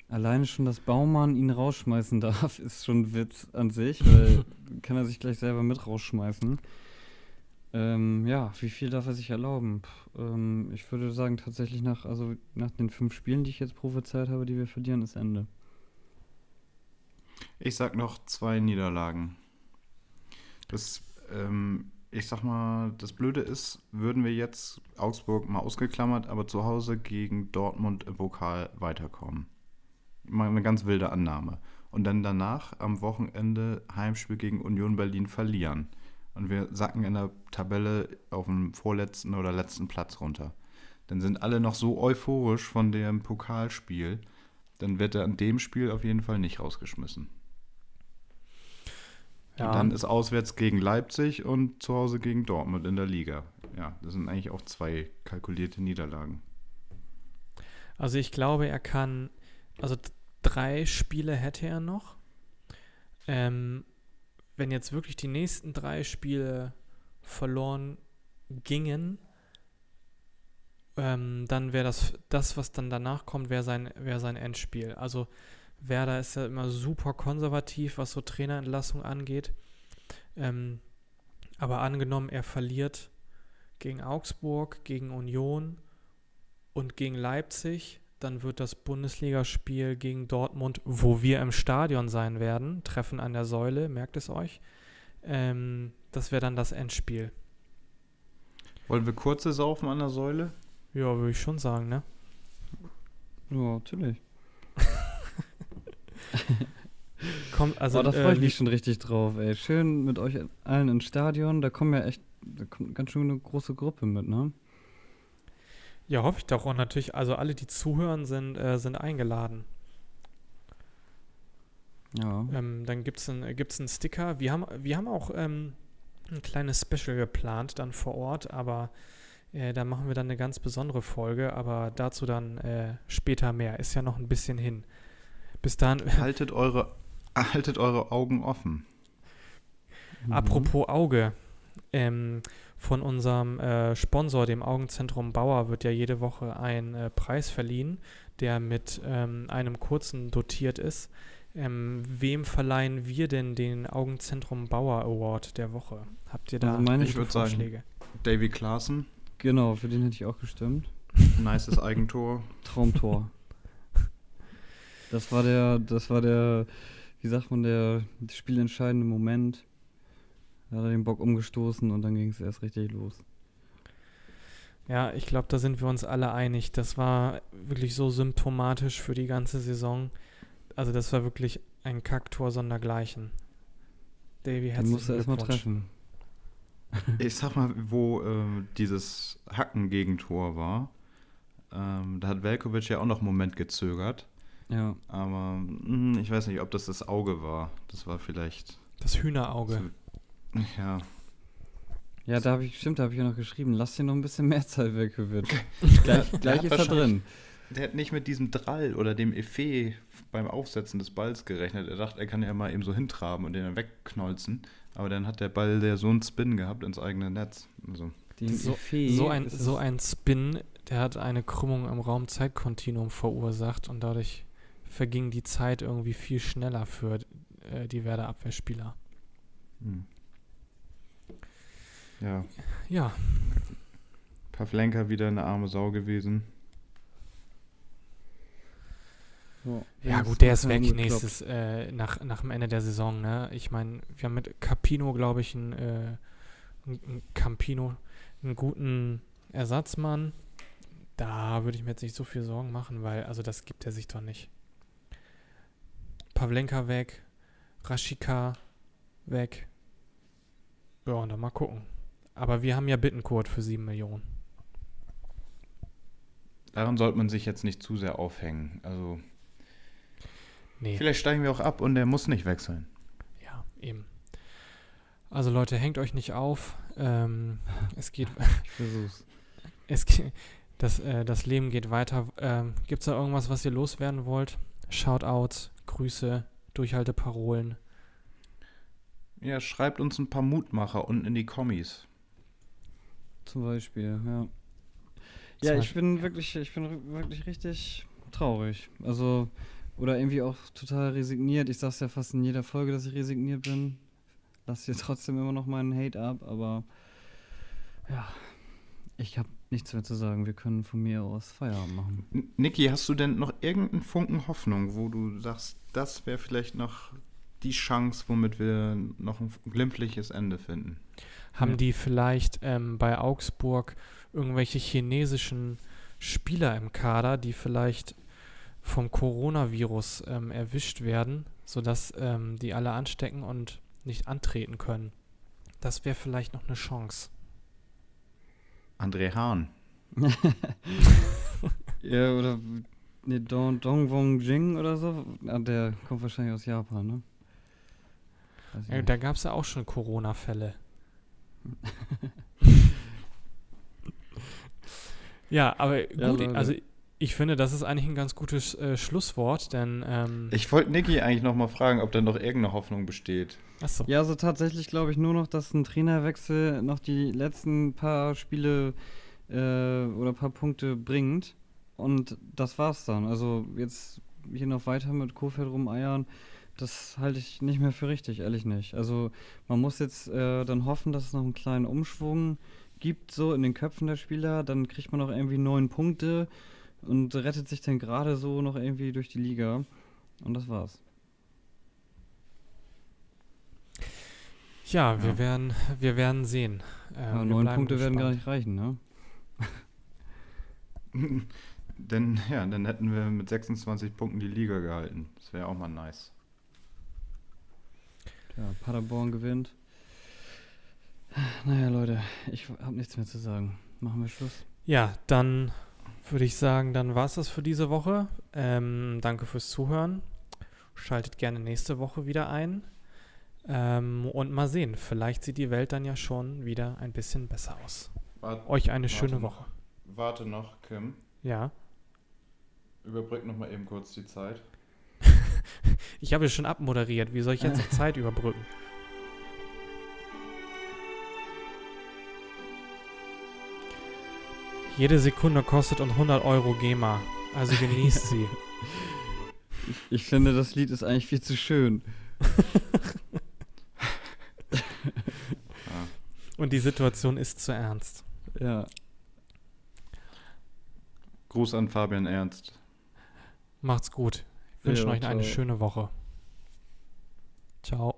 Alleine schon, dass Baumann ihn rausschmeißen darf, ist schon ein Witz an sich, weil kann er sich gleich selber mit rausschmeißen. Ähm, ja, wie viel darf er sich erlauben? Puh, ähm, ich würde sagen, tatsächlich nach, also nach den fünf Spielen, die ich jetzt prophezeit habe, die wir verlieren, ist Ende. Ich sag noch zwei Niederlagen. Das, ähm, ich sag mal, das Blöde ist, würden wir jetzt Augsburg mal ausgeklammert, aber zu Hause gegen Dortmund im Pokal weiterkommen. Mal eine ganz wilde Annahme. Und dann danach am Wochenende Heimspiel gegen Union Berlin verlieren. Und wir sacken in der Tabelle auf dem vorletzten oder letzten Platz runter. Dann sind alle noch so euphorisch von dem Pokalspiel, dann wird er an dem Spiel auf jeden Fall nicht rausgeschmissen. Und dann ist auswärts gegen Leipzig und zu Hause gegen Dortmund in der Liga. Ja, das sind eigentlich auch zwei kalkulierte Niederlagen. Also ich glaube, er kann, also drei Spiele hätte er noch. Ähm, wenn jetzt wirklich die nächsten drei Spiele verloren gingen, ähm, dann wäre das, das, was dann danach kommt, wäre sein, wäre sein Endspiel. Also Werder ist ja immer super konservativ, was so Trainerentlassung angeht. Ähm, aber angenommen, er verliert gegen Augsburg, gegen Union und gegen Leipzig, dann wird das Bundesligaspiel gegen Dortmund, wo wir im Stadion sein werden, Treffen an der Säule, merkt es euch. Ähm, das wäre dann das Endspiel. Wollen wir kurze Saufen an der Säule? Ja, würde ich schon sagen, ne? Ja, natürlich. Kommt, also, Also, da äh, freue ich wie- mich schon richtig drauf, ey. Schön mit euch allen ins Stadion. Da kommen ja echt, da kommt ganz schön eine große Gruppe mit, ne? Ja, hoffe ich doch. Und natürlich, also alle, die zuhören, sind, äh, sind eingeladen. Ja. Ähm, dann gibt es einen, gibt's einen Sticker. Wir haben, wir haben auch ähm, ein kleines Special geplant dann vor Ort, aber äh, da machen wir dann eine ganz besondere Folge, aber dazu dann äh, später mehr. Ist ja noch ein bisschen hin. Bis dahin, Haltet eure, haltet eure Augen offen. Mhm. apropos Auge, ähm, von unserem äh, Sponsor, dem Augenzentrum Bauer, wird ja jede Woche ein äh, Preis verliehen, der mit ähm, einem kurzen dotiert ist. Ähm, wem verleihen wir denn den Augenzentrum Bauer Award der Woche? Habt ihr da Also meine- Ich würd sagen- Vorschläge? Davy Klaassen, Genau, für den hätte ich auch gestimmt. nices Eigentor. Traumtor. Das war der, das war der, wie sagt man, der spielentscheidende Moment. Da hat er den Bock umgestoßen und dann ging es erst richtig los. Ja, ich glaube, da sind wir uns alle einig. Das war wirklich so symptomatisch für die ganze Saison. Also das war wirklich ein Kacktor sondergleichen. Davy, Den herzlichen musst du erstmal treffen. Ich sag mal, wo äh, dieses Hacken-Gegentor war, ähm, da hat Velkovic ja auch noch einen Moment gezögert. Ja. Aber mh, ich weiß nicht, ob das das Auge war. Das war vielleicht. Das Hühnerauge. So, ja. Ja, da habe ich, stimmt, da habe ich ja noch geschrieben, lass dir noch ein bisschen mehr Zeit weg, gleich Der gleich ist er drin. Der hat nicht mit diesem Drall oder dem Effet beim Aufsetzen des Balls gerechnet. Er dachte, er kann ja mal eben so hintraben und den dann wegknolzen. Aber dann hat der Ball der so einen Spin gehabt ins eigene Netz. Also, Den So, Effet so, ein, so ein Spin, der hat eine Krümmung im Raumzeitkontinuum verursacht und dadurch verging die Zeit irgendwie viel schneller für äh, die Werder Abwehrspieler. hm. Ja, Ja, Pavlenka wieder eine arme Sau gewesen. Ja, ja gut, der ist weg nächstes, äh, nach, nach dem Ende der Saison. Ne? Ich meine, wir haben mit Capino, glaube ich, einen, äh, einen Campino, einen guten Ersatzmann. Da würde ich mir jetzt nicht so viel Sorgen machen, weil, also das gibt er sich doch nicht. Pavlenka weg, Rashika weg. Ja, und dann mal gucken. Aber wir haben ja Bittenkurt für 7 Millionen. Daran sollte man sich jetzt nicht zu sehr aufhängen. Also, Nee. vielleicht steigen wir auch ab und er muss nicht wechseln. Ja, eben. Also Leute, hängt euch nicht auf. Ähm, es geht, Ich versuch's. es ge- das, äh, das Leben geht weiter. Ähm, Gibt es da irgendwas, was ihr loswerden wollt? Shoutouts, Grüße, Durchhalteparolen. Ja, schreibt uns ein paar Mutmacher unten in die Kommis. Zum Beispiel, ja. Ja, ich bin wirklich, ich bin wirklich richtig traurig. Also, oder irgendwie auch total resigniert. Ich sag's ja fast in jeder Folge, dass ich resigniert bin. Lass hier trotzdem immer noch meinen Hate ab, aber ja, ich habe nichts mehr zu sagen. Wir können von mir aus Feierabend machen. Niki, hast du denn noch irgendeinen Funken Hoffnung, wo du sagst, das wäre vielleicht noch die Chance, womit wir noch ein glimpfliches Ende finden? Haben Ja. die vielleicht ähm, bei Augsburg irgendwelche chinesischen Spieler im Kader, die vielleicht vom Coronavirus ähm, erwischt werden, sodass ähm, die alle anstecken und nicht antreten können? Das wäre vielleicht noch eine Chance. André Hahn. Ja, oder ne, Dong, Dongwon Jing oder so. Ah, der kommt wahrscheinlich aus Japan, ne? Nicht. da gab es ja auch schon Corona-Fälle. ja, aber Ja, gut, Leute. also ich finde, das ist eigentlich ein ganz gutes äh, Schlusswort, denn ähm, Ich wollte Niki eigentlich noch mal fragen, ob da noch irgendeine Hoffnung besteht. achso, Ja, also tatsächlich glaube ich nur noch, dass ein Trainerwechsel noch die letzten paar Spiele äh, oder paar Punkte bringt. Und das war's dann. Also jetzt hier noch weiter mit Kofeld rumeiern, das halte ich nicht mehr für richtig, ehrlich nicht. Also man muss jetzt äh, dann hoffen, dass es noch einen kleinen Umschwung gibt, so in den Köpfen der Spieler. Dann kriegt man noch irgendwie neun Punkte und rettet sich dann gerade so noch irgendwie durch die Liga. Und das war's. ja, wir Ja. werden, wir werden sehen. Äh, Aber wir neun Punkte werden gar gespannt. nicht reichen, ne? denn, ja, dann hätten wir mit 26 Punkten die Liga gehalten. Das wäre auch mal nice. Ja, Paderborn gewinnt. Naja, Leute, ich habe nichts mehr zu sagen. Machen wir Schluss. Ja, dann würde ich sagen, dann war es das für diese Woche. Ähm, danke fürs Zuhören. Schaltet gerne nächste Woche wieder ein. Ähm, und mal sehen, vielleicht sieht die Welt dann ja schon wieder ein bisschen besser aus. Warte, Euch eine Warte schöne noch. Woche. warte noch, Kim. Ja. Überbrück noch mal eben kurz die Zeit. Ich habe es schon abmoderiert. Wie soll ich jetzt noch Zeit überbrücken? Jede Sekunde kostet uns 100 Euro GEMA. Also genießt sie. Ich finde, das Lied ist eigentlich viel zu schön. Und die Situation ist zu ernst. Ja. Gruß an Fabian Ernst. Macht's gut. Ich wünsche Ja, euch eine ciao. schöne Woche. Ciao.